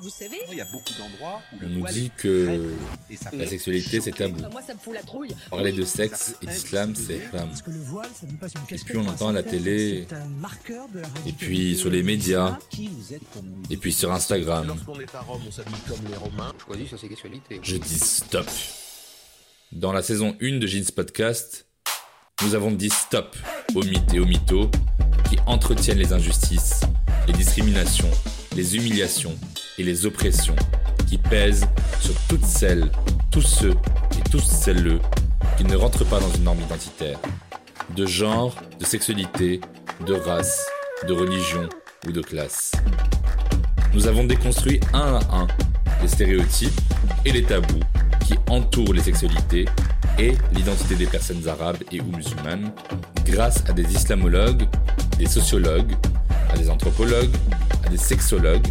Vous savez Il y a beaucoup d'endroits où On nous dit que et la sexualité c'est tabou. Moi, ça me fout la trouille. Parler de sexe et d'islam c'est haram. Parce que le voile, ça nous passe une casquette puis on entend à la télé, c'est un marqueur de la Et puis sur les médias, Qui vous êtes comme vous et puis sur Instagram. Je dis stop. Dans la saison 1 de Jeans Podcast, nous avons dit stop aux mythes et aux mythos qui entretiennent les injustices, les discriminations, les humiliations et les oppressions qui pèsent sur toutes celles, tous ceux et toutes celles qui ne rentrent pas dans une norme identitaire, de genre, de sexualité, de race, de religion ou de classe. Nous avons déconstruit un à un les stéréotypes et les tabous qui entourent les sexualités et l'identité des personnes arabes et ou musulmanes grâce à des islamologues, des sociologues, à des anthropologues, à des sexologues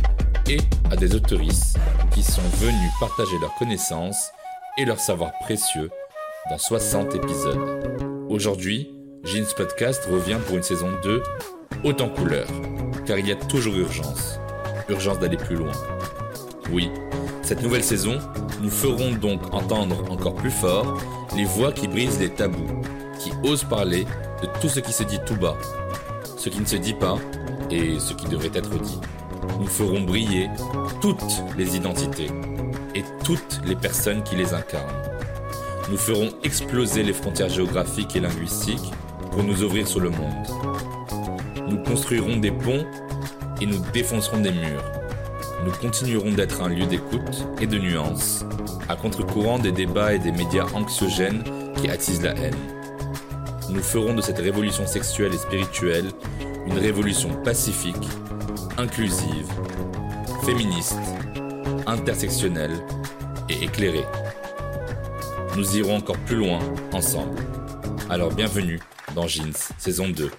et à des autoristes qui sont venus partager leurs connaissances et leur savoir précieux dans 60 épisodes. Aujourd'hui, Jeans Podcast revient pour une saison 2 haute en couleur, car il y a toujours urgence. Urgence d'aller plus loin. Oui, cette nouvelle saison, nous ferons donc entendre encore plus fort les voix qui brisent les tabous, qui osent parler de tout ce qui se dit tout bas, ce qui ne se dit pas et ce qui devrait être dit. Nous ferons briller toutes les identités et toutes les personnes qui les incarnent. Nous ferons exploser les frontières géographiques et linguistiques pour nous ouvrir sur le monde. Nous construirons des ponts et nous défoncerons des murs. Nous continuerons d'être un lieu d'écoute et de nuances, à contre-courant des débats et des médias anxiogènes qui attisent la haine. Nous ferons de cette révolution sexuelle et spirituelle une révolution pacifique, inclusive, féministe, intersectionnelle et éclairée. Nous irons encore plus loin ensemble. Alors bienvenue dans Jeans, saison 2.